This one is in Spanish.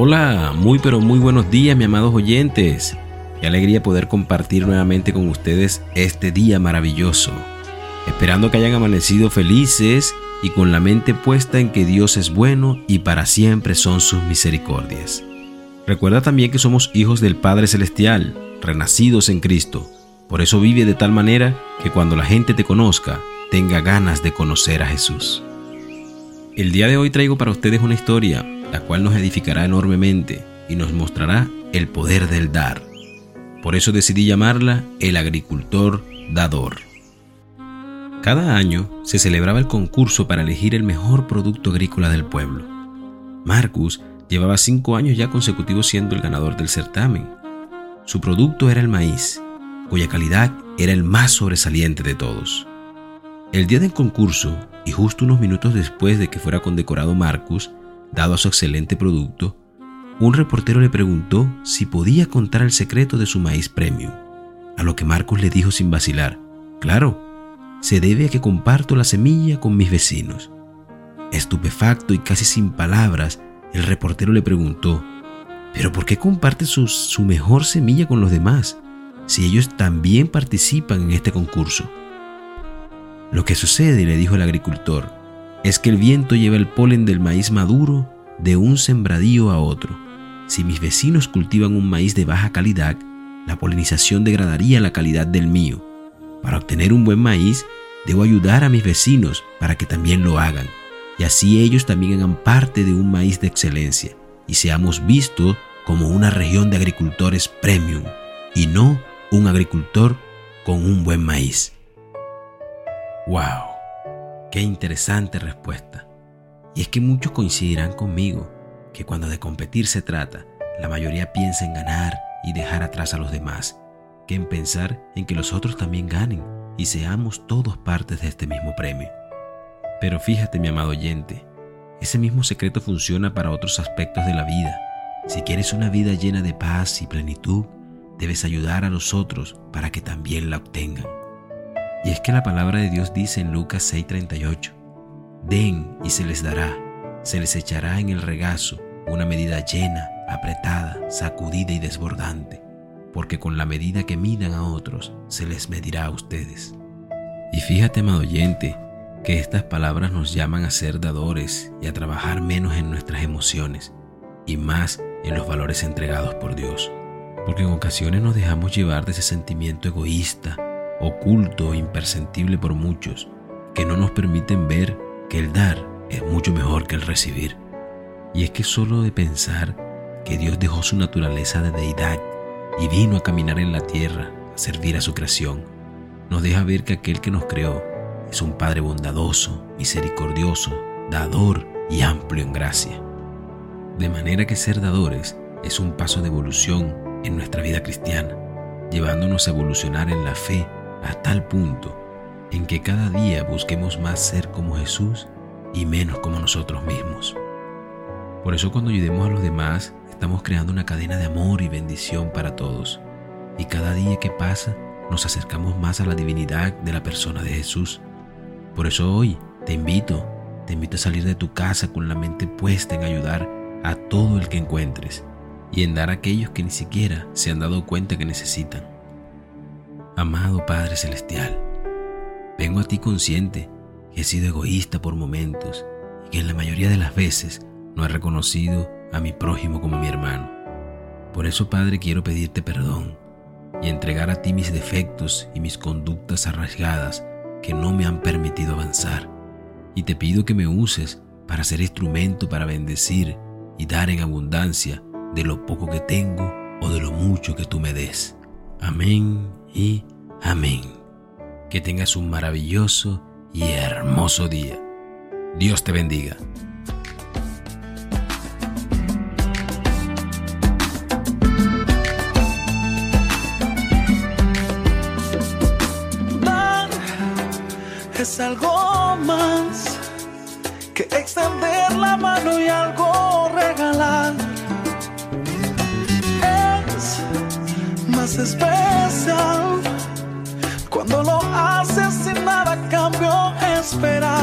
Hola, muy pero muy buenos días, mis amados oyentes. Qué alegría poder compartir nuevamente con ustedes este día maravilloso. Esperando que hayan amanecido felices y con la mente puesta en que Dios es bueno y para siempre son sus misericordias. Recuerda también que somos hijos del Padre Celestial, renacidos en Cristo. Por eso vive de tal manera que cuando la gente te conozca, tenga ganas de conocer a Jesús. El día de hoy traigo para ustedes una historia, la cual nos edificará enormemente y nos mostrará el poder del dar. Por eso decidí llamarla El agricultor dador. Cada año se celebraba el concurso para elegir el mejor producto agrícola del pueblo. Marcus llevaba cinco años ya consecutivos siendo el ganador del certamen. Su producto era el maíz, cuya calidad era el más sobresaliente de todos. El día del concurso, y justo unos minutos después de que fuera condecorado Marcus, dado su excelente producto, un reportero le preguntó si podía contar el secreto de su maíz premium, a lo que Marcus le dijo sin vacilar, claro, se debe a que comparto la semilla con mis vecinos. Estupefacto y casi sin palabras, el reportero le preguntó, ¿pero por qué comparte su, su mejor semilla con los demás si ellos también participan en este concurso? Lo que sucede, le dijo el agricultor, es que el viento lleva el polen del maíz maduro de un sembradío a otro. Si mis vecinos cultivan un maíz de baja calidad, la polinización degradaría la calidad del mío. Para obtener un buen maíz, debo ayudar a mis vecinos para que también lo hagan, y así ellos también hagan parte de un maíz de excelencia, y seamos vistos como una región de agricultores premium, y no un agricultor con un buen maíz. ¡Wow! ¡Qué interesante respuesta! Y es que muchos coincidirán conmigo que cuando de competir se trata, la mayoría piensa en ganar y dejar atrás a los demás, que en pensar en que los otros también ganen y seamos todos partes de este mismo premio. Pero fíjate, mi amado oyente, ese mismo secreto funciona para otros aspectos de la vida. Si quieres una vida llena de paz y plenitud, debes ayudar a los otros para que también la obtengan. Y es que la palabra de Dios dice en Lucas 6:38, Den y se les dará, se les echará en el regazo una medida llena, apretada, sacudida y desbordante, porque con la medida que midan a otros, se les medirá a ustedes. Y fíjate, amado oyente, que estas palabras nos llaman a ser dadores y a trabajar menos en nuestras emociones y más en los valores entregados por Dios. Porque en ocasiones nos dejamos llevar de ese sentimiento egoísta oculto e imperceptible por muchos, que no nos permiten ver que el dar es mucho mejor que el recibir. Y es que solo de pensar que Dios dejó su naturaleza de deidad y vino a caminar en la tierra a servir a su creación, nos deja ver que aquel que nos creó es un Padre bondadoso, misericordioso, dador y amplio en gracia. De manera que ser dadores es un paso de evolución en nuestra vida cristiana, llevándonos a evolucionar en la fe a tal punto en que cada día busquemos más ser como Jesús y menos como nosotros mismos. Por eso cuando ayudemos a los demás, estamos creando una cadena de amor y bendición para todos. Y cada día que pasa, nos acercamos más a la divinidad de la persona de Jesús. Por eso hoy te invito, te invito a salir de tu casa con la mente puesta en ayudar a todo el que encuentres y en dar a aquellos que ni siquiera se han dado cuenta que necesitan. Amado Padre Celestial, vengo a ti consciente que he sido egoísta por momentos y que en la mayoría de las veces no he reconocido a mi prójimo como mi hermano. Por eso, Padre, quiero pedirte perdón y entregar a ti mis defectos y mis conductas arraigadas que no me han permitido avanzar. Y te pido que me uses para ser instrumento para bendecir y dar en abundancia de lo poco que tengo o de lo mucho que tú me des. Amén y amén. Que tengas un maravilloso y hermoso día. Dios te bendiga. es algo más que extender la mano y algo regalar. especial cuando lo haces sin nada cambio esperar.